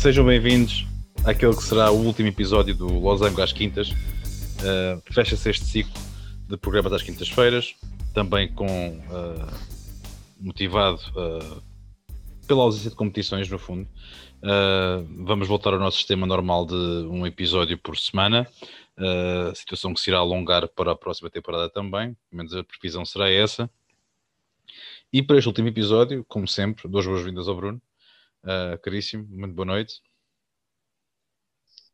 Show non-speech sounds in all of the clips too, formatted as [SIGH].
Sejam bem-vindos àquele que será o último episódio do Losango às Quintas. Uh, Fecha-se este ciclo de programas às quintas-feiras, também com uh, motivado uh, pela ausência de competições, no fundo. vamos voltar ao nosso sistema normal de um episódio por semana. Situação que se irá alongar para a próxima temporada também, pelo menos a previsão será essa. E para este último episódio, como sempre, duas boas-vindas ao Bruno. Uh, caríssimo, muito boa noite.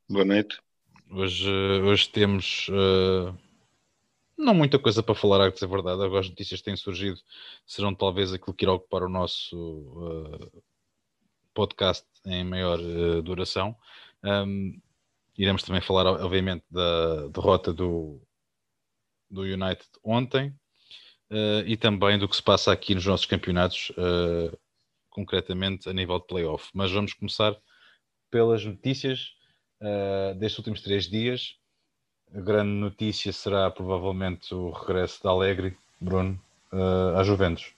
Boa noite. Hoje, hoje temos uh, não muita coisa para falar, a dizer a verdade. Agora as notícias que têm surgido serão talvez aquilo que irá ocupar o nosso uh, podcast em maior duração. Um, Iremos também falar, obviamente, da derrota do, do United ontem e também do que se passa aqui nos nossos campeonatos, concretamente a nível de playoff. Mas vamos começar pelas notícias uh, destes últimos três dias. A grande notícia será provavelmente o regresso da Alegre, Bruno, uh, à Juventus.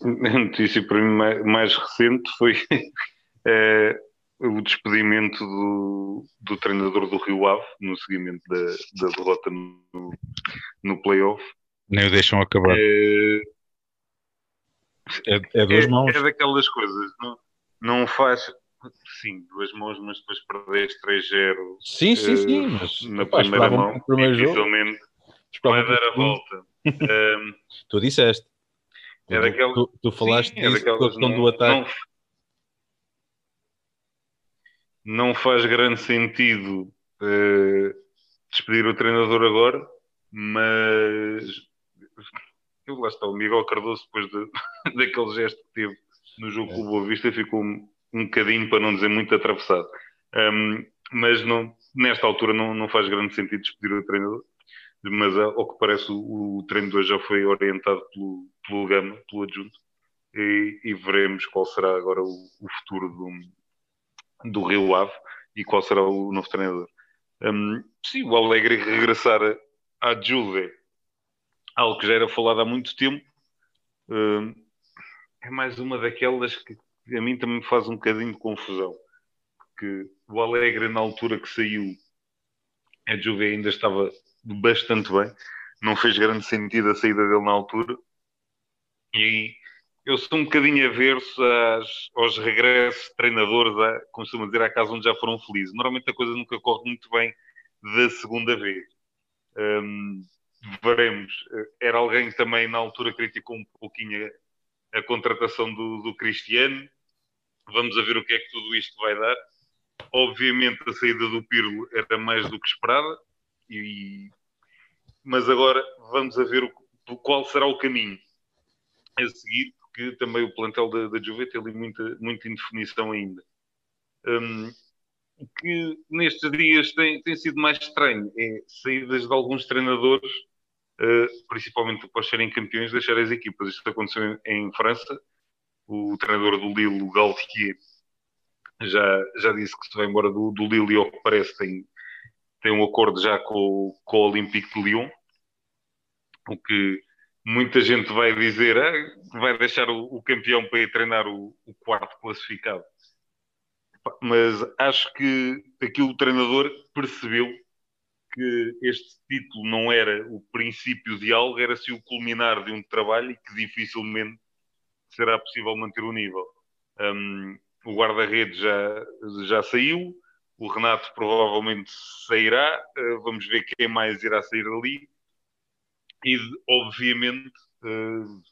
A notícia para mim mais, recente foi [LAUGHS] o despedimento do, do treinador do Rio Ave no seguimento da, da derrota no, no playoff. Nem o deixam acabar. É, é, é duas é, mãos. É daquelas coisas, não, não faz. Sim, duas mãos, mas depois perdeste 3-0 sim, sim, sim, uh, mas, na pá, primeira mão. Primeiro dificilmente vai dar a volta. um, tu disseste. É daquelas, tu, tu falaste sim, é disso, é questão do ataque. Não, não faz grande sentido uh, despedir o treinador agora, mas eu, lá está, o Miguel Cardoso, depois de, [LAUGHS] daquele gesto que teve no jogo com o Boa Vista, ficou um, um bocadinho, para não dizer muito atravessado. Um, mas não, nesta altura não, não faz grande sentido despedir o treinador. Mas ao que parece, o, o treinador já foi orientado pelo, pelo Gama, pelo adjunto, e, e veremos qual será agora o, o futuro do, do Rio Ave e qual será o novo treinador. Um, sim, o Alegre regressar à Juve, algo que já era falado há muito tempo, um, é mais uma daquelas que a mim também me faz um bocadinho de confusão. Porque o Alegre, na altura que saiu, a Juve ainda estava bastante bem, não fez grande sentido a saída dele na altura. E eu sou um bocadinho averso às, aos regressos de treinadores, a, costumo dizer, à casa onde já foram felizes. Normalmente a coisa nunca corre muito bem da segunda vez. Um, veremos. Era alguém que também na altura criticou um pouquinho a, a contratação do, do, Cristiano. Vamos a ver o que é que tudo isto vai dar. Obviamente a saída do Pirlo era mais do que esperada, e, mas agora vamos a ver o, qual será o caminho a seguir que também o plantel da, da Juve tem ali muita, muita indefinição ainda. Um, que nestes dias tem, tem sido mais estranho é saídas de alguns treinadores, principalmente após serem campeões, deixar as equipas. Isto aconteceu em, em França. O treinador do Lille, o Galtier, já, já disse que se vai embora do, do Lille e, ao que parece, tem, tem um acordo já com, com o Olympique de Lyon, o que muita gente vai dizer ah, vai deixar o, o, campeão para ir treinar o, o, quarto classificado. Mas acho que aqui o treinador percebeu que este título não era o princípio de algo, era se o culminar de um trabalho e que dificilmente será possível manter o nível. Um, o guarda-redes já, já saiu, o Renato provavelmente sairá, uh, vamos ver quem mais irá sair ali e obviamente uh,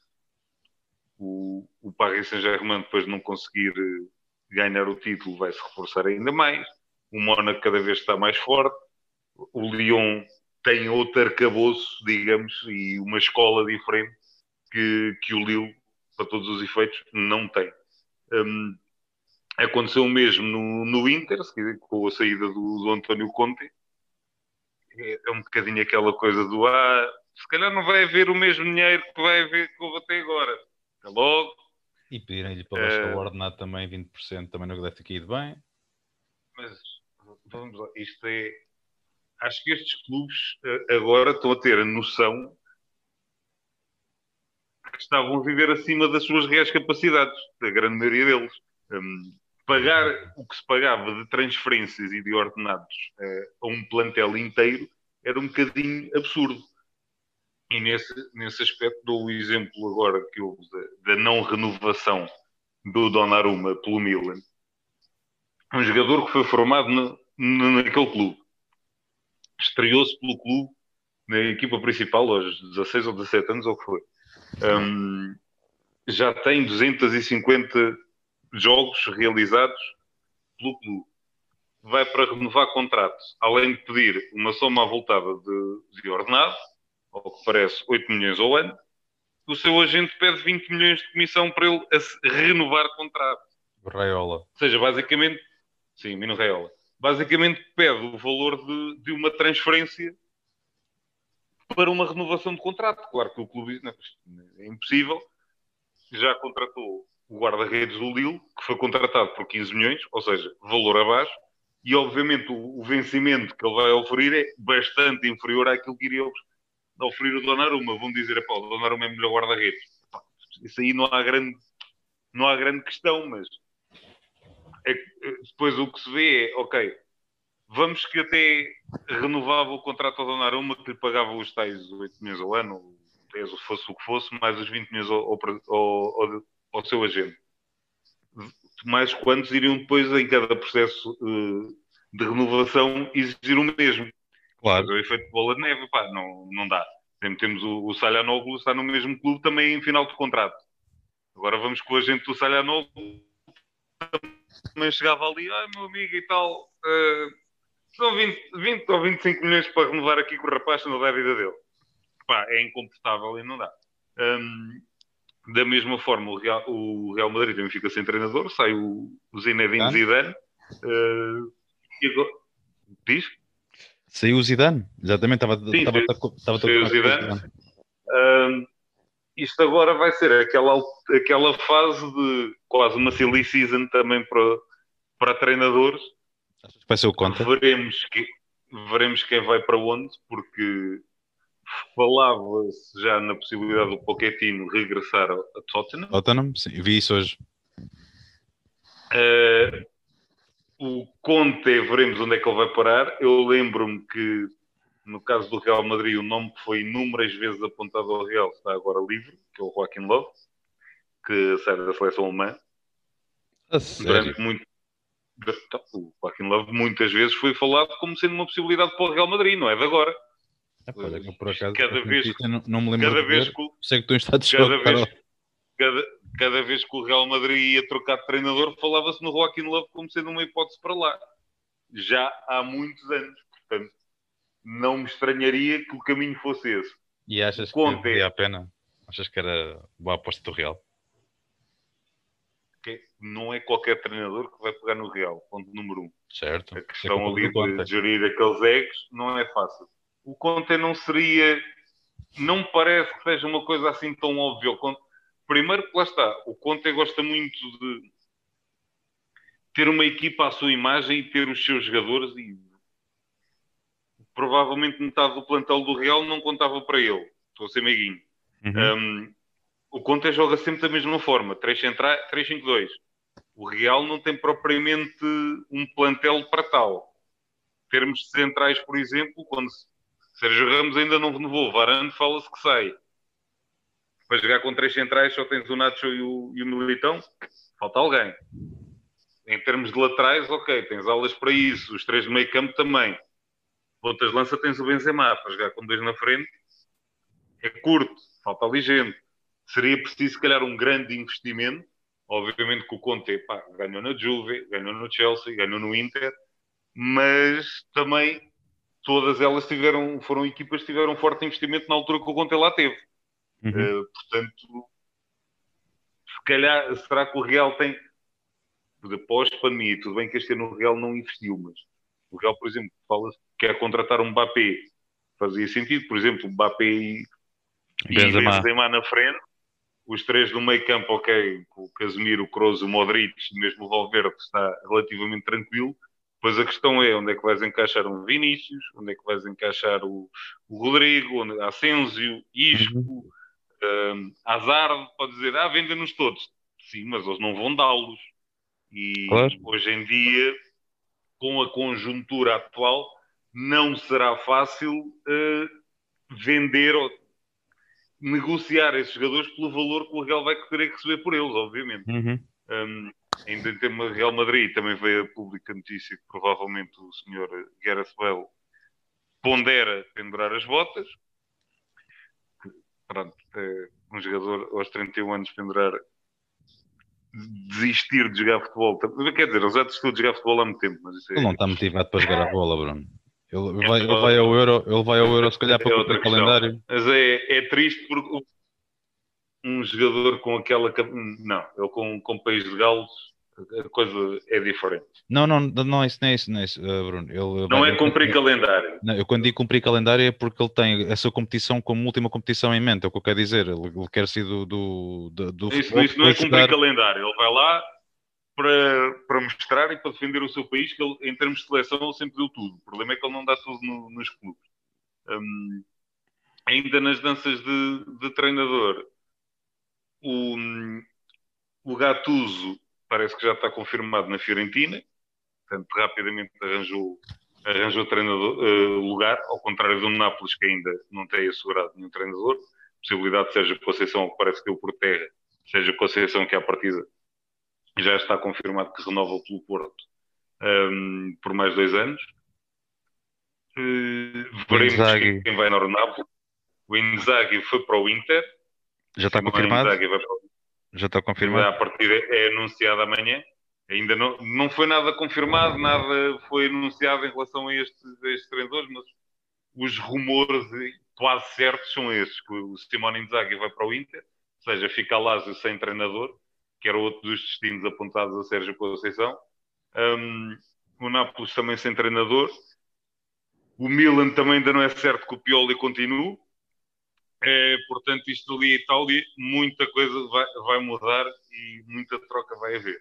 o, o Paris Saint-Germain depois de não conseguir uh, ganhar o título vai se reforçar ainda mais. O Mónaco cada vez está mais forte o Lyon tem outro arcabouço digamos e uma escola diferente que, que o Lille para todos os efeitos não tem um, aconteceu o mesmo no, no Inter com a saída do, do António Conte é, é um bocadinho aquela coisa do ah, se calhar não vai haver o mesmo dinheiro que vai haver que houve até agora. Até logo. E pedirem-lhe para baixar uh, o ordenado também 20%, também não deve ter caído bem. Mas vamos lá, isto é. Acho que estes clubes uh, agora estão a ter a noção que estavam a viver acima das suas reais capacidades, da grande maioria deles. Um, pagar o que se pagava de transferências e de ordenados uh, a um plantel inteiro era um bocadinho absurdo. E nesse, nesse aspecto dou o exemplo agora que houve da, da não renovação do Donnarumma pelo Milan. Um jogador que foi formado no, no, naquele clube. Estreou-se pelo clube na equipa principal aos 16 ou 17 anos, ou o que foi. Um, já tem 250 jogos realizados pelo clube. Vai para renovar contrato, além de pedir uma soma avultada de, de ordenado, ao que parece 8 milhões ao ano, o seu agente pede 20 milhões de comissão para ele renovar contrato. Raiola. Ou seja, basicamente, sim, Mino Raiola. Basicamente pede o valor de, de uma transferência para uma renovação de contrato. Claro que o clube não, é impossível. Já contratou o guarda-redes do Lille, que foi contratado por 15 milhões, ou seja, valor abaixo, e obviamente o, o vencimento que ele vai oferir é bastante inferior àquilo que iria oferir o Donnarumma. Vão dizer, pá, o Donnarumma é melhor guarda-redes. Isso aí não há grande, não há grande questão, mas é, depois o que se vê é, ok, vamos que até renovava o contrato ao Donnarumma que lhe pagava os tais 8 milhões ao ano, fosse o que fosse, mais os 20 milhões ao, ao, ao, ao seu agente. Mais quantos iriam depois, em cada processo uh, de renovação, exigir o mesmo? Claro. Mas o efeito de bola de neve, pá, não, não dá. Sempre temos o, o Salhanoglu, está no mesmo clube, também em final de contrato. Agora vamos com o agente do Salhanoglu, também chegava ali, ai meu amigo e tal, uh, são 20, 20 ou 25 milhões para renovar aqui com o rapaz, não dá a vida dele. Pá, é incomportável e não dá. Um, da mesma forma, o Real, o Real, Madrid também fica sem treinador, sai o, o Zinedine ah. Zidane. Uh, e agora, diz? Saiu o Zidane, exatamente, estava, Sim, estava, estava, saiu o Zidane. Um, isto agora vai ser aquela, aquela fase de quase uma silly season também para, para treinadores. Vai ser o conta? Veremos, que, veremos quem vai para onde, porque falava-se já na possibilidade do Pochettino regressar a Tottenham. Tottenham, sim, vi isso hoje. Uh, o Conte, veremos onde é que ele vai parar. Eu lembro-me que, no caso do Real Madrid, o nome que foi inúmeras vezes apontado ao Real está agora livre, que é o Joaquim Love, que sai da seleção alemã. A Durante muito, o Joaquim Love muitas vezes foi falado como sendo uma possibilidade para o Real Madrid, não é de agora. É, por acaso, cada vez, não, não, me lembro cada de vez ver, que, sei que estou em estado de cada vez, cada, cada vez que o Real Madrid ia trocar de treinador, falava-se no Joaquim Love como sendo uma hipótese para lá. Já há muitos anos. Portanto, não me estranharia que o caminho fosse esse. E achas que valia a pena? Achas que era boa aposta do Real? Não é qualquer treinador que vai pegar no Real, ponto número um. Certo. A questão é ali de gerir aqueles egos não é fácil o Conte não seria. Não parece que seja uma coisa assim tão óbvia. Primeiro, lá está, o Conte gosta muito de ter uma equipa à sua imagem e ter os seus jogadores e provavelmente metade do plantel do Real não contava para ele. Estou a ser meiguinho. Uhum. Um, o Conte joga sempre da mesma forma, 3-5-2. O Real não tem propriamente um plantel para tal. Em termos de centrais, por exemplo, quando se Sérgio Ramos ainda não renovou. Varane fala-se que sai. Para jogar com três centrais só tens o Nacho e o, e o Militão. Falta alguém. Em termos de laterais, ok, tens aulas para isso. Os três de meio campo também. Pontas de lança tens o Benzema para jogar com dois na frente. É curto, falta ali gente. Seria preciso, se calhar, um grande investimento. Obviamente que o Conte pá, ganhou na Juve, ganhou no Chelsea, ganhou no Inter, mas também todas elas tiveram, foram equipas que tiveram um forte investimento na altura que o Conte lá teve. Uhum. Uh, portanto, se calhar, será que o Real tem, depois pandemia, tudo bem que este ano o Real não investiu, mas o Real, por exemplo, fala que quer contratar um Mbappé, fazia sentido, por exemplo, o Mbappé e, Benzema. e Benzema na frente, os três do meio campo, ok, o Casemiro, o Kroos, o Modric, mesmo o Valverde está relativamente tranquilo, Pois a questão é onde é que vais encaixar um Vinícius, onde é que vais encaixar o, o Rodrigo, onde, Asensio, Isco, uhum. um, Hazard, pode dizer, ah, vendem-nos todos. Sim, mas eles não vão dá-los. E Claro. hoje em dia, com a conjuntura atual, não será fácil eh, vender ou negociar esses jogadores pelo valor que o Real vai querer receber por eles, obviamente. Uhum. Um, ainda em tema de Real Madrid, também veio a pública notícia que provavelmente o senhor Gareth Bale pondera pendurar as botas. Pronto, é, um jogador aos 31 anos pendurar desistir de jogar futebol. Quer dizer, ele já desistiu de jogar futebol há muito tempo, mas é, Ele não está motivado para jogar a bola, Bruno. Ele vai, ele vai ao Euro, ele vai ao Euro se calhar para É o outra questão. calendário. Mas é, é triste porque o- um jogador com aquela. Não, ele com, com país de galos, a coisa é diferente. Não, não, não é isso, não é isso, não é isso, eh, Bruno. Ele Não vai- é cumprir calendário. Não, eu quando digo cumprir calendário é porque ele tem essa competição como última competição em mente, é o que eu quero dizer. Ele, ele quer ser do, do, do, do Isso, isso não é cumprir jogar- calendário. Ele vai lá para, para mostrar e para defender o seu país, que ele, em termos de seleção ele sempre deu tudo. O problema é que ele não dá tudo no- nos clubes. Hum, ainda nas danças de, de treinador, o, o Gattuso parece que já está confirmado na Fiorentina, portanto rapidamente arranjou, arranjou treinador, eh, lugar, ao contrário do Nápoles que ainda não tem assegurado nenhum treinador, possibilidade seja Conceição, que parece que deu por terra, seja Conceição que à partida já está confirmado que renova pelo Porto hum, por mais dois anos. Eh, veremos Inzaghi. quem vai no Nápoles. O Inzaghi foi para o Inter. Já está confirmado? O Já está a confirmado? partida é anunciada amanhã. Ainda não, não foi nada confirmado, nada foi anunciado em relação a estes, a estes treinadores, mas os rumores quase certos são estes, que o Simone Inzaghi vai para o Inter, ou seja, fica Lázio sem treinador, que era outro dos destinos apontados a Sérgio Conceição. Um, o Nápoles também sem treinador. O Milan também ainda não é certo que o Pioli continue. É, portanto, isto ali e tal, e muita coisa vai, vai mudar e muita troca vai haver.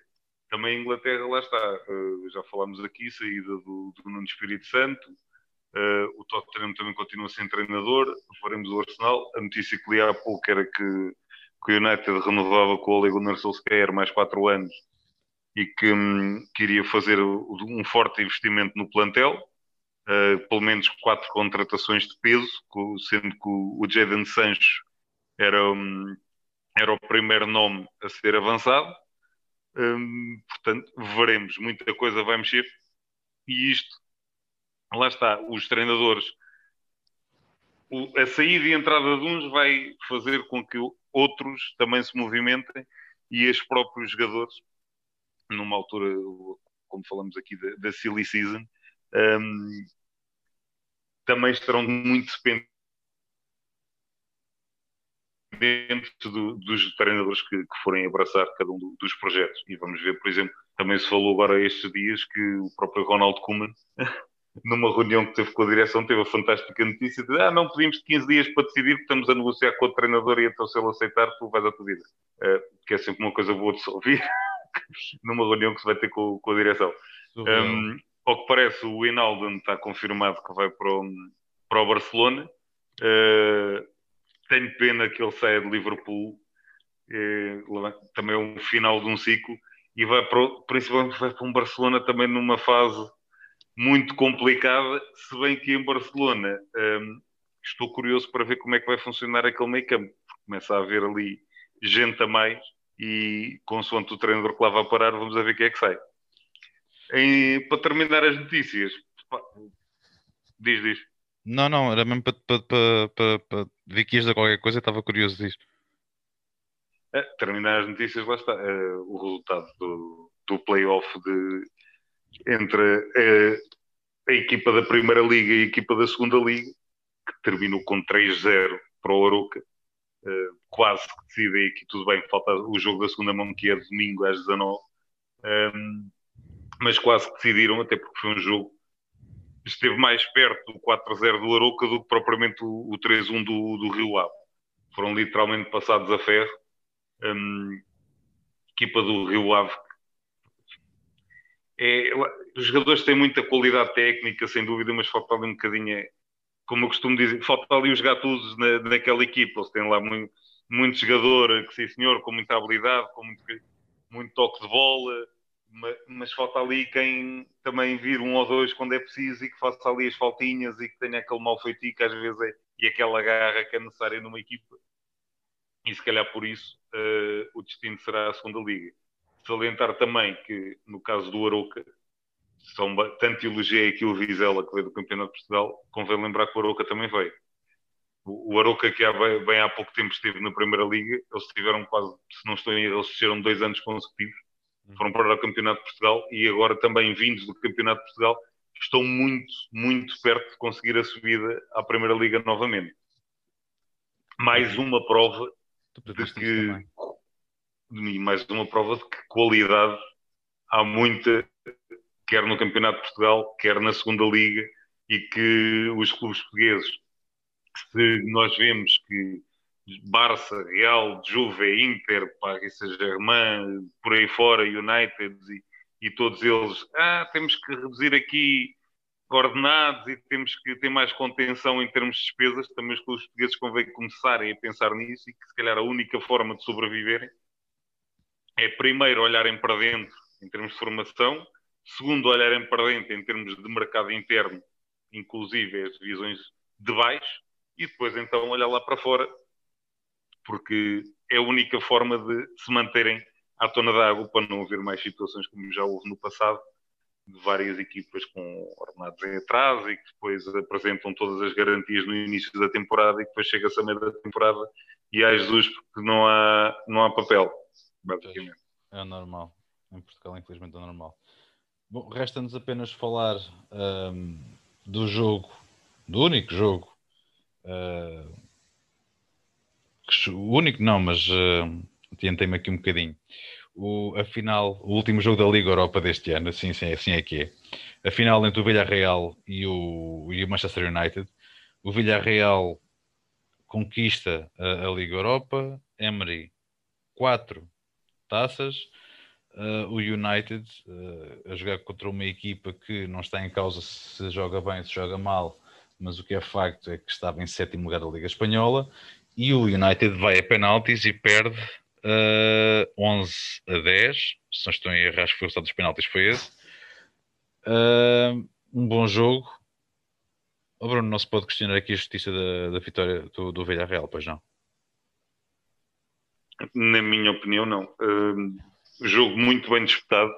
Também a Inglaterra, lá está, uh, já falámos aqui, saída do, do Nuno Espírito Santo, uh, o Tottenham também continua sem treinador, faremos o Arsenal. A notícia que li há pouco era que, que o United renovava com o Ole Gunnar Solskjaer mais 4 anos e que hum, queria fazer um forte investimento no plantel. Uh, pelo menos quatro contratações de peso, sendo que o, o Jadon Sancho era, um, era o primeiro nome a ser avançado. Um, portanto, veremos, muita coisa vai mexer. E isto, lá está, os treinadores, o, a saída e a entrada de uns vai fazer com que outros também se movimentem e os próprios jogadores, numa altura, como falamos aqui, da, da silly season, um, também estarão muito dependentes do, dos treinadores que, que, forem abraçar cada um do, dos projetos. E vamos ver, por exemplo, também se falou agora estes dias que o próprio Ronald Koeman, numa reunião que teve com a direção, teve a fantástica notícia de ah, não pedimos 15 dias para decidir, porque estamos a negociar com o treinador e então se ele aceitar, tu vais à tua vida. Uh, que é sempre uma coisa boa de se ouvir [LAUGHS] numa reunião que se vai ter com, com a direção. Um, ao que parece, o Hinaldo está confirmado que vai para o, para o Barcelona. Uh, tenho pena que ele saia de Liverpool. Uh, também é um final de um ciclo. E vai para, principalmente vai para um Barcelona também numa fase muito complicada. Se bem que em Barcelona um, estou curioso para ver como é que vai funcionar aquele meio campo. Começa a haver ali gente a mais. E consoante o treinador que lá vai parar, vamos ver quem é que sai. Em, para terminar as notícias, diz, diz. Não, não, era mesmo para, para, para, para, para ver que ias dar qualquer coisa, estava curioso disto. É, terminar as notícias, lá está. É, o resultado do, do playoff de, entre a, a, equipa da Primeira Liga e a equipa da Segunda Liga, que terminou com 3-0 para o Aroca. É, quase que decide aqui, tudo bem, falta o jogo da segunda mão, que é domingo às 19 um, mas quase que decidiram, até porque foi um jogo esteve mais perto do 4-0 do Aroca do que propriamente o, o 3-1 do, do Rio Ave. Foram literalmente passados a ferro. Um, equipa do Rio Ave. É, os jogadores têm muita qualidade técnica, sem dúvida, mas falta ali um bocadinho, é, como eu costumo dizer, falta ali os gatos na, naquela equipa. Eles têm lá muito, muito jogador, que sim senhor, com muita habilidade, com muito, muito toque de bola, mas, mas, falta ali quem também vir um ou dois quando é preciso e que faça ali as faltinhas e que tenha aquele mal feitiço que às vezes é, e aquela garra que é necessária numa equipa. E se calhar por isso uh, o destino será a segunda liga. Salientar também que no caso do Aroca, são, tanto elogiei aqui o Vizela que veio do Campeonato de Portugal, convém lembrar que o Aroca também veio. O, Aroca, que há bem, bem, há pouco tempo esteve na Primeira Liga, eles tiveram quase, se não estou em erro, eles fizeram dois anos consecutivos, foram para o Campeonato de Portugal e agora também vindos do Campeonato de Portugal, estão muito, muito perto de conseguir a subida à Primeira Liga novamente. Mais uma prova de que mais uma prova de que qualidade há muita, quer no Campeonato de Portugal, quer na Segunda Liga, e que os clubes portugueses se nós vemos que Barça, Real, Juve, Inter, Paris Saint-Germain, por aí fora, United e, e, todos eles, ah, temos que reduzir aqui ordenados e temos que ter mais contenção em termos de despesas, também os clubes portugueses convém começarem a pensar nisso e que se calhar a única forma de sobreviverem é primeiro olharem para dentro em termos de formação, segundo olharem para dentro em termos de mercado interno, inclusive as divisões de baixo, e depois então olhar lá para fora, porque é a única forma de se manterem à tona da água para não haver mais situações como já houve no passado, de várias equipas com ordenados em atraso e que depois apresentam todas as garantias no início da temporada e depois chega-se a meio da temporada e há Jesus porque não há, não há papel, basicamente. É normal. Em Portugal, infelizmente, é normal. Bom, resta-nos apenas falar um, do jogo, do único jogo Uh, o único não, mas uh, tentei-me aqui um bocadinho. O, a final, o último jogo da Liga Europa deste ano, assim, assim, assim é que é. A final entre o Villarreal e o, e o Manchester United. O Villarreal conquista a, a Liga Europa, Emery quatro taças, uh, o United uh, a jogar contra uma equipa que não está em causa se joga bem, se joga mal, mas o que é facto é que estava em sétimo lugar da Liga Espanhola e o United vai a penaltis e perde uh, 11 a 10. Se não estou em erro, acho que foi o resultado dos penaltis, foi esse. Um bom jogo. O Bruno não se pode questionar aqui a justiça da, da vitória do, do Villarreal, pois não? Na minha opinião, não. Uh, jogo muito bem disputado.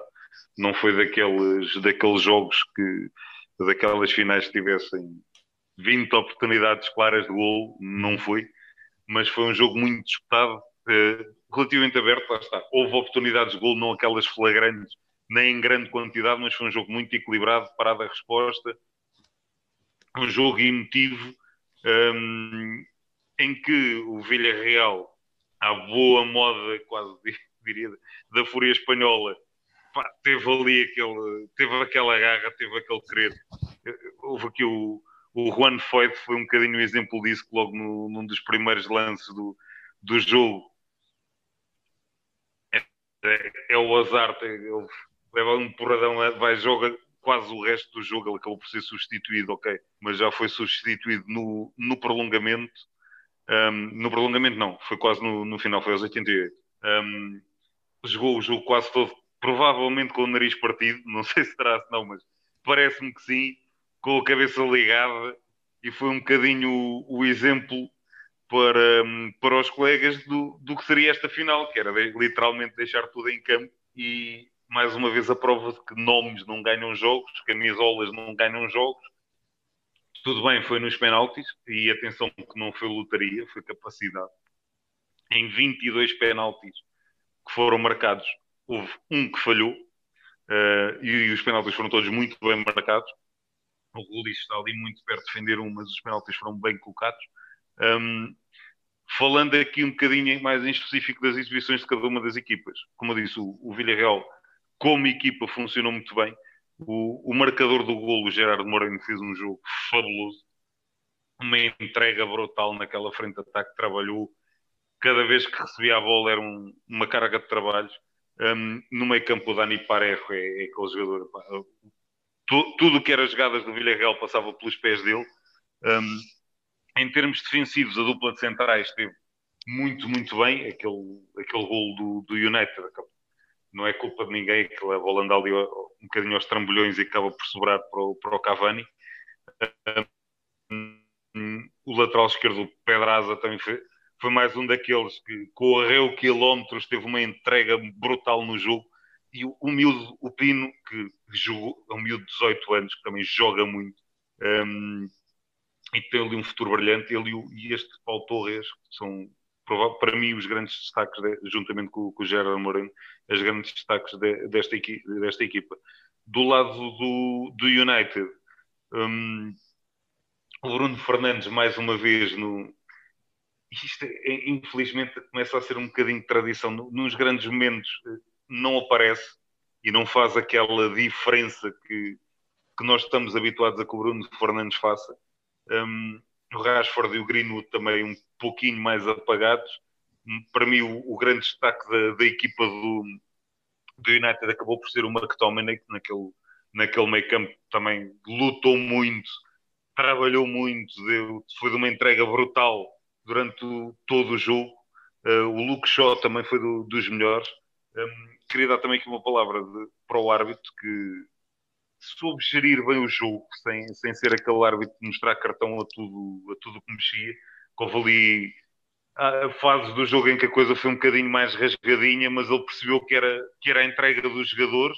Não foi daqueles, daqueles jogos que daquelas finais que tivessem 20 oportunidades claras de gol, não foi, mas foi um jogo muito disputado, eh, relativamente aberto, lá está. Houve oportunidades de gol, não aquelas flagrantes, nem em grande quantidade, mas foi um jogo muito equilibrado, parada a resposta, um jogo emotivo, um, em que o Villarreal, à boa moda, quase [LAUGHS] diria, da fúria espanhola, pá, teve ali aquele, teve aquela garra, teve aquele querer. Houve aqui o, o Juan Foyt foi um bocadinho o exemplo disso, que logo no, num dos primeiros lances do, do jogo é, é, é o azar, ele leva um porradão, vai joga quase o resto do jogo, ele acabou por ser substituído, ok, mas já foi substituído no, no prolongamento. Um, no prolongamento não, foi quase no, no final, foi aos 88. Um, jogou o jogo quase todo, provavelmente com o nariz partido, não sei se terá, não, mas parece-me que sim com a cabeça ligada e foi um bocadinho o, o exemplo para, para os colegas do, do que seria esta final, que era de, literalmente deixar tudo em campo e mais uma vez a prova de que nomes não ganham jogos, camisolas não ganham jogos. Tudo bem, foi nos penaltis e atenção que não foi lotaria, foi capacidade. Em 22 penaltis que foram marcados, houve um que falhou uh, e, os penaltis foram todos muito bem marcados o Gulis está ali muito perto de defender um, mas os penaltis foram bem colocados. Um, falando aqui um bocadinho mais em específico das exibições de cada uma das equipas, como eu disse, o, o Villarreal, como equipa, funcionou muito bem. O, o marcador do golo, Gerardo Moreno, fez um jogo fabuloso, uma entrega brutal naquela frente de ataque, trabalhou. Cada vez que recebia a bola era um, uma carga de trabalhos. Um, no meio campo, o Dani Parejo é, é aquele jogador. Pá, tu, tudo o que era jogadas do Villarreal passava pelos pés dele. Um, em termos defensivos, a dupla de centrais esteve muito, muito bem. Aquele, aquele gol do, do United não é culpa de ninguém que leva o Holanda ali um bocadinho aos trambolhões e acaba por sobrar para o, para o Cavani. O lateral esquerdo, Pedraza, também foi, foi mais um daqueles que correu quilómetros, teve uma entrega brutal no jogo. E o, o miúdo, o Pino, que jogou, é um miúdo de 18 anos, que também joga muito, um, e tem ali um futuro brilhante. Ele e, este Paulo Torres são, para mim, os grandes destaques, de, juntamente com, com o Gerard Moreno, os grandes destaques de, desta, equi, desta equipa. Do lado do, do United, um, o Bruno Fernandes, mais uma vez, no, isto é, infelizmente começa a ser um bocadinho de tradição. Nos grandes momentos eh, não aparece e não faz aquela diferença que, que nós estamos habituados a que o Bruno Fernandes faça. Um, o Rashford e o Greenwood também um pouquinho mais apagados. Para mim, o, o grande destaque da, da equipa do, do, United acabou por ser o McTominay, que naquele, naquele meio campo também lutou muito, trabalhou muito, deu, foi de uma entrega brutal durante o, todo o jogo. Uh, o Luke Shaw também foi do, dos melhores. Um, queria dar também aqui uma palavra de, para o árbitro que soube gerir bem o jogo, sem, sem ser aquele árbitro de mostrar cartão a tudo, a tudo que mexia. Houve ali a fases do jogo em que a coisa foi um bocadinho mais rasgadinha, mas ele percebeu que era, que era a entrega dos jogadores,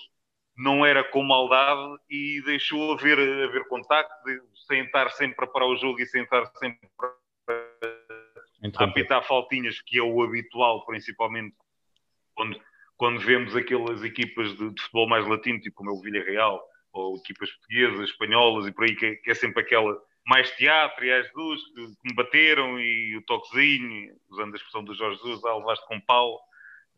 não era com maldade e deixou haver, haver contacto, sem estar sempre a parar o jogo e sem estar sempre a apitar faltinhas, que é o habitual, principalmente quando, quando vemos aquelas equipas de, de futebol mais latino, tipo como é o Villarreal, ou equipas portuguesas, espanholas e por aí, que, que é sempre aquela mais teatro e as Jesus que, que me bateram e o toquezinho, usando a expressão do Jorge Jesus, ah, levaste com pau.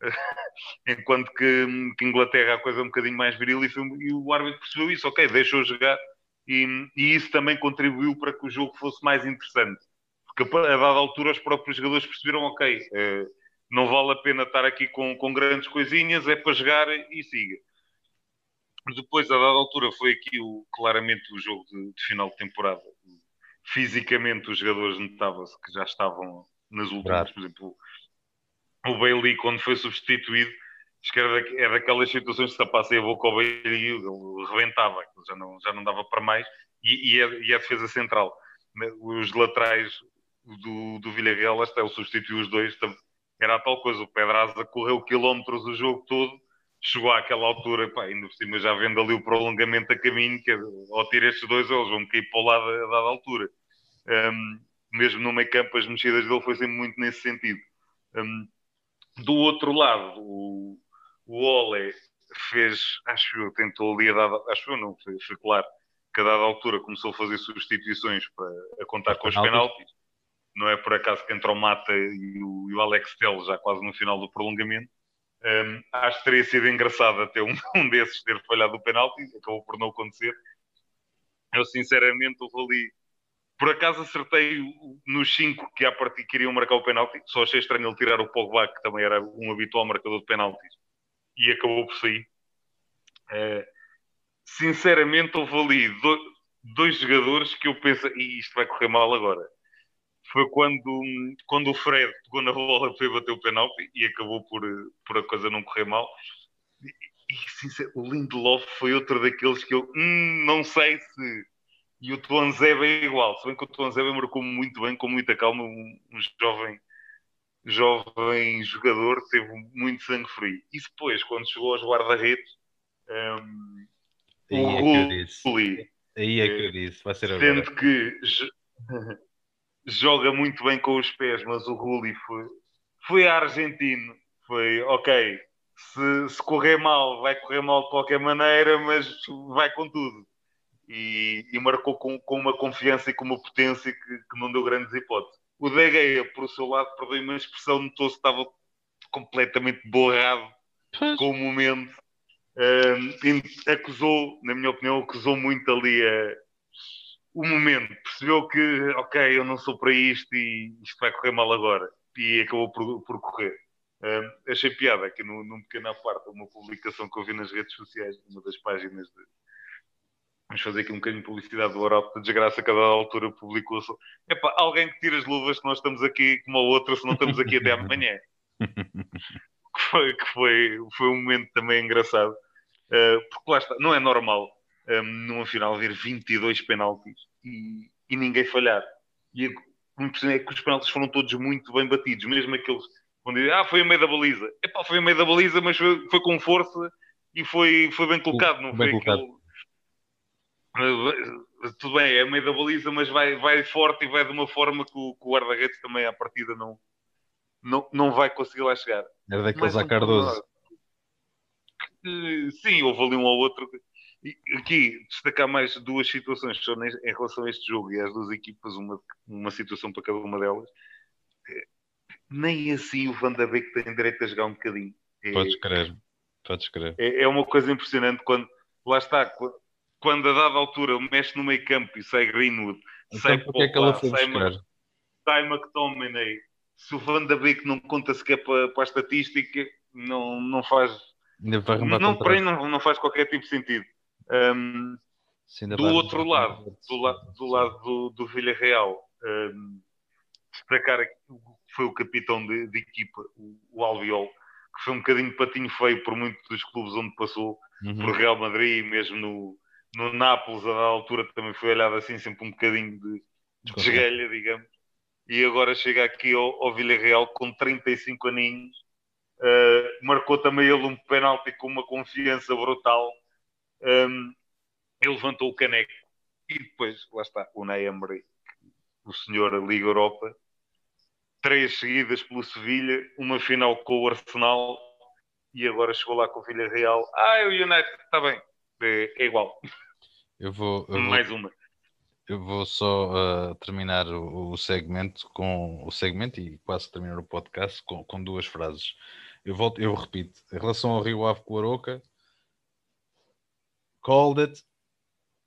[LAUGHS] Enquanto que, que, Inglaterra a coisa é um bocadinho mais viril e, foi, e o árbitro percebeu isso, ok, deixou jogar e, e, isso também contribuiu para que o jogo fosse mais interessante. Porque a dada altura os próprios jogadores perceberam, ok, eh, não vale a pena estar aqui com, com grandes coisinhas, é para jogar e siga. Depois, a dada altura, foi aqui o, claramente o jogo de, de final de temporada. Fisicamente, os jogadores notava-se que já estavam nas últimas. Por exemplo, o Bailey, quando foi substituído, acho que era, da, era daquelas situações que se tapasse a boca ao Bailey, ele rebentava, já não, já não dava para mais. E, e, a, e a defesa central, os laterais do, do Villarreal, até ele substituiu os dois, era a tal coisa. O Pedraza correu quilómetros o jogo todo chegou àquela altura, pá, ainda por cima já vendo ali o prolongamento a caminho, que ou tira estes dois, eles vão cair para o lado a dada altura. Um, mesmo no meio campo, as mexidas dele foi sempre muito nesse sentido. Um, do outro lado, o, o Ole fez, acho eu, tentou ali a dada, acho eu não, foi, foi claro, que a dada altura começou a fazer substituições para contar com os penaltis. Não é por acaso que entrou o Mata e o, e o Alex Telles já quase no final do prolongamento um, acho que teria sido engraçado até um, [LAUGHS] um desses ter falhado o penalti, acabou por não acontecer. Eu, sinceramente, o ali. Por acaso acertei nos 5 que à partida queriam marcar o penalti. Só achei estranho ele tirar o Pogba, que também era um habitual marcador de penaltis, e acabou por sair. Uh, sinceramente, houve ali dois, jogadores que eu pensei, e isto vai correr mal agora foi quando, quando o Fred pegou na bola foi bater o penalti e acabou por, por a coisa não correr mal. E, e o Lindelof foi outro daqueles que eu hum, não sei se. E o Tuanzebe é igual. Se bem que o Tuanzebe marcou muito bem, com muita calma, um, um jovem jovem jogador, teve muito sangue frio. E depois, quando chegou aos guarda-redes, um, o Rulli. Aí é que eu disse, vai ser agora. Sendo que [LAUGHS] joga muito bem com os pés, mas o Rulli foi, foi argentino. Foi, ok, se, se, correr mal, vai correr mal de qualquer maneira, mas vai com tudo. E, e marcou com, com, uma confiança e com uma potência que, que não deu grandes hipóteses. O De Gea, por seu lado, perdeu uma expressão, notou-se que estava completamente borrado com o momento. Um, acusou, na minha opinião, acusou muito ali a, o momento, percebeu que, ok, eu não sou para isto e isto vai correr mal agora. E acabou por, por correr. Um, achei piada aqui no, num pequeno parte, uma publicação que eu vi nas redes sociais, numa das páginas de. Vamos fazer aqui um bocadinho de publicidade do Europa de desgraça, a cada altura publicou -se. Epá, alguém que tira as luvas que nós estamos aqui como a outra, se não estamos aqui até amanhã. [LAUGHS] foi, que foi, foi um momento também engraçado, uh, porque lá está, não é normal um, numa final haver 22 penaltis e, e ninguém falhar. E o impressionante é que os penaltis foram todos muito bem batidos, mesmo aqueles quando dizem, ah, foi a meio da baliza. Epá, foi a meio da baliza, mas foi, foi com força e foi, foi bem colocado, não bem foi colocado. aquele. Tudo bem, é a meio da baliza, mas vai, vai forte e vai de uma forma que o, que o guarda-redes também à partida não, não, não vai conseguir lá chegar. Era daqueles a Cardoso. Sim, houve ali um ou outro. E aqui, destacar mais duas situações só em relação a este jogo e às duas equipas, uma, uma situação para cada uma delas. Nem assim o Van der Beek tem direito a jogar um bocadinho. É, podes crer, podes crer. É, é, uma coisa impressionante quando, lá está, quando a dada altura mexe no meio campo e sai Greenwood, então, sai é que sai, sai McTominay, se o Van Beek não conta sequer para, para a estatística, não, não faz. Não, para não, não faz qualquer tipo de sentido. Um, do outro lado, do, la, do lado do, do Villarreal, um, destacar aqui, foi o capitão de, de equipa, o, o, Albiol, que foi um bocadinho patinho feio por muitos dos clubes onde passou, uhum. por Real Madrid, mesmo no, no Nápoles, a da altura também foi olhado assim, sempre um bocadinho de, de digamos e agora chega aqui ao, ao Villarreal com 35 aninhos. Uh, marcou também ele um penalti com uma confiança brutal. Um, ele levantou o caneco e depois, lá está, o Ney Emery, o senhor da Liga Europa, três seguidas pelo Sevilha, uma final com o Arsenal e agora chegou lá com o Villarreal. Ah, o United, está bem, é, é igual. Eu vou, eu Mais uma. Eu vou só uh, terminar o, o, segmento com o segmento e quase terminar o podcast com, com duas frases. Eu volto, eu repito, em relação ao Rio Ave com o Aroca, called it.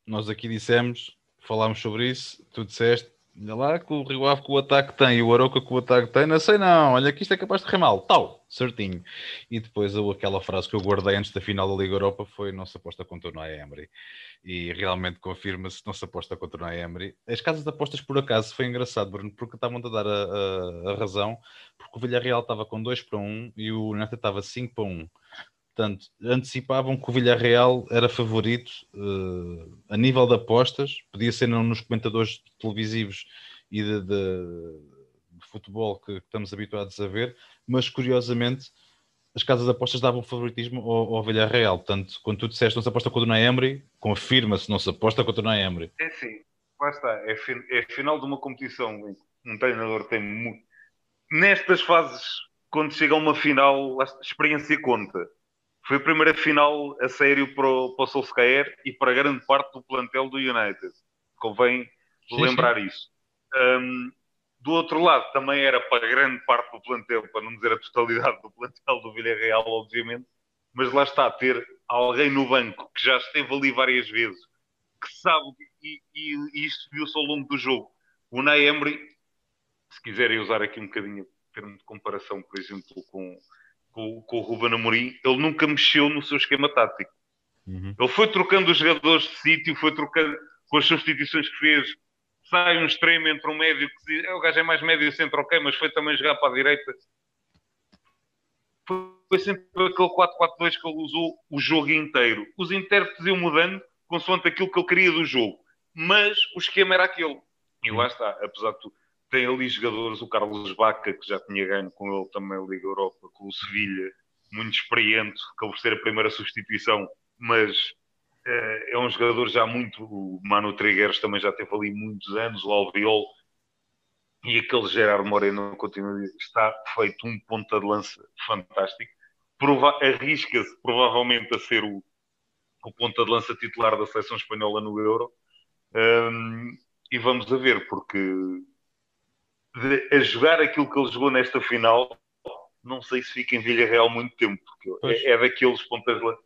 Nós aqui dissemos, falámos sobre isso, tu disseste, Olha lá que o Rio Ave com o ataque tem e o Aroca com o ataque tem, não sei não, olha que isto é capaz de correr mal, tal, certinho. E depois aquela frase que eu guardei antes da final da Liga Europa foi se aposta contra o Noé Emery. E realmente confirma-se, se aposta contra o Noé Emery. As casas de apostas por acaso foi engraçado, Bruno, porque estavam a dar a, a, a razão, porque o Villarreal estava com 2 para 1 um, e o United estava 5 para 1. Um. Portanto, antecipavam que o Villarreal era favorito uh, a nível de apostas, podia ser não nos comentadores televisivos e de, de, de futebol que, que, estamos habituados a ver, mas curiosamente as casas de apostas davam favoritismo ao, ao Villarreal. Portanto, quando tu disseste não se aposta contra o Naemri, confirma-se não se aposta contra o Naemri. É sim, lá está. É, é final de uma competição. Um treinador tem muito. Nestas fases, quando chega a uma final, a experiência conta foi a primeira final a sério para o, para o Solskjaer e para grande parte do plantel do United. Convém sim, lembrar sim. isso. Um, do outro lado, também era para grande parte do plantel, para não dizer a totalidade do plantel do Villarreal, obviamente, mas lá está, ter alguém no banco que já esteve ali várias vezes, que sabe, e, e, e isto viu-se ao longo do jogo. O Nay Emery, se quiserem usar aqui um bocadinho, em termos de comparação, por exemplo, com, com, com o Ruben Amorim, ele nunca mexeu no seu esquema tático. Uhum. Ele foi trocando os jogadores de sítio, foi trocando com as substituições que fez. Sai um extremo entre um médio que diz, é, o gajo é mais médio centro, ok, mas foi também jogar para a direita. Foi sempre aquele 4-4-2 que ele usou o jogo inteiro. Os intérpretes iam mudando consoante aquilo que ele queria do jogo. Mas o esquema era aquele. E lá está, apesar de tudo tem ali jogadores, o Carlos Baca, que já tinha ganho com ele também a Liga Europa, com o Sevilha, muito experiente, acabou por ser a primeira substituição, mas é, é um jogador já muito. O Mano Trigueros também já teve ali muitos anos, o Albiol, e aquele Gerard Moreno continua está feito um ponta de lança fantástico. Prova Arrisca-se provavelmente a ser o, o ponta de lança titular da seleção espanhola no Euro. Um, e vamos a ver, porque de, a jogar aquilo que ele jogou nesta final, não sei se fica em Villarreal muito tempo, porque é, é, daqueles pontas lá.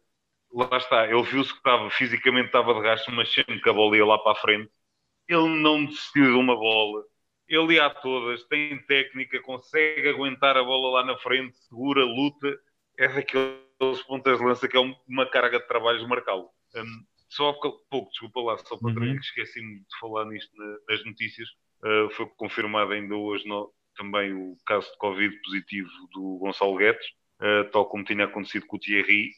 Lá está, ele viu-se que estava, fisicamente estava de rastro, mas sempre que a bola ia lá para a frente. Ele não desistiu de uma bola. Ele ia a todas, tem técnica, consegue aguentar a bola lá na frente, segura, luta. É daqueles pontas de lança que é uma carga de trabalhos marcá-lo. Um, só há pouco, desculpa lá, só para uhum. esqueci-me de falar nisto nas notícias. Uh, foi confirmado ainda hoje no, também o caso de Covid positivo do Gonçalo Guedes. uh, tal como tinha acontecido com o Thierry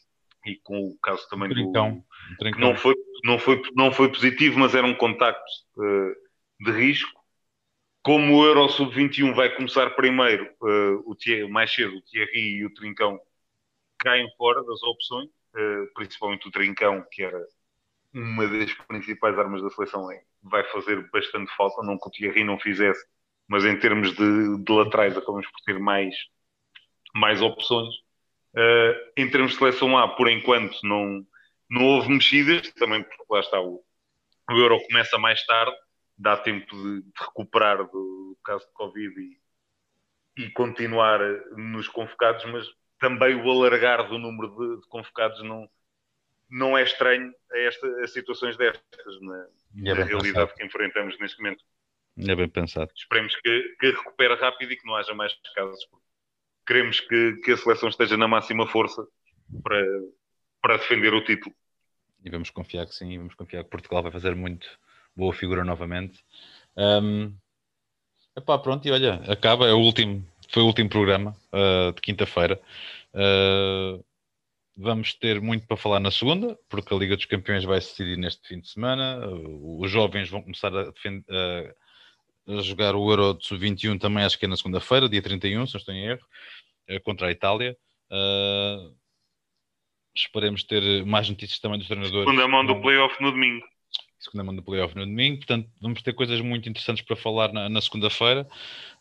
e com o caso também do. Trincão. Que não foi, não, foi, não foi positivo, mas era um contacto uh, de risco. Como o Euro Sub-21 vai começar primeiro, o Thierry, mais cedo, o Thierry e o Trincão caem fora das opções, principalmente o Trincão, que era uma das principais armas da seleção, vai fazer bastante falta, não que o Thierry não fizesse, mas em termos de, de laterais acabamos por ter mais, mais opções. Uh, em termos de seleção A, por enquanto, não, não houve mexidas, também porque lá está o, o Euro começa mais tarde, dá tempo de, de recuperar do, do, caso de Covid e, e, continuar nos convocados, mas também o alargar do número de, de convocados não, não é estranho a, esta, a situações destas, na, é na realidade pensado. que enfrentamos neste momento. É bem pensado. Esperemos que, que recupere rápido e que não haja mais casos, queremos que, que a seleção esteja na máxima força para, para defender o título. E vamos confiar que sim, vamos confiar que Portugal vai fazer muito boa figura novamente. Um, epá, pronto, e olha, acaba, é o último, foi o último programa uh, de quinta-feira. Uh, vamos ter muito para falar na segunda, porque a Liga dos Campeões vai se decidir neste fim de semana. Os jovens vão começar a, a jogar o Euro de Sub-21 também, acho que é na segunda-feira, dia 31, se não estou em erro, eh, contra a Itália. Uh, esperemos ter mais notícias também dos treinadores. Segunda mão do playoff no domingo. Segunda mão do playoff no domingo, portanto, vamos ter coisas muito interessantes para falar na, na segunda-feira.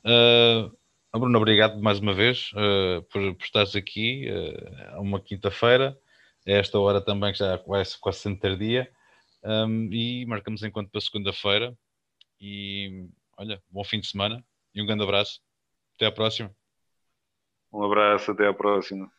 Uh, Bruno, obrigado mais uma vez uh, por, por estares aqui uh, uma quinta-feira, a esta hora também que já vai quase sendo tardia, um, e marcamos encontro para segunda-feira. E olha, bom fim de semana e um grande abraço. Até à próxima. Um abraço, até à próxima.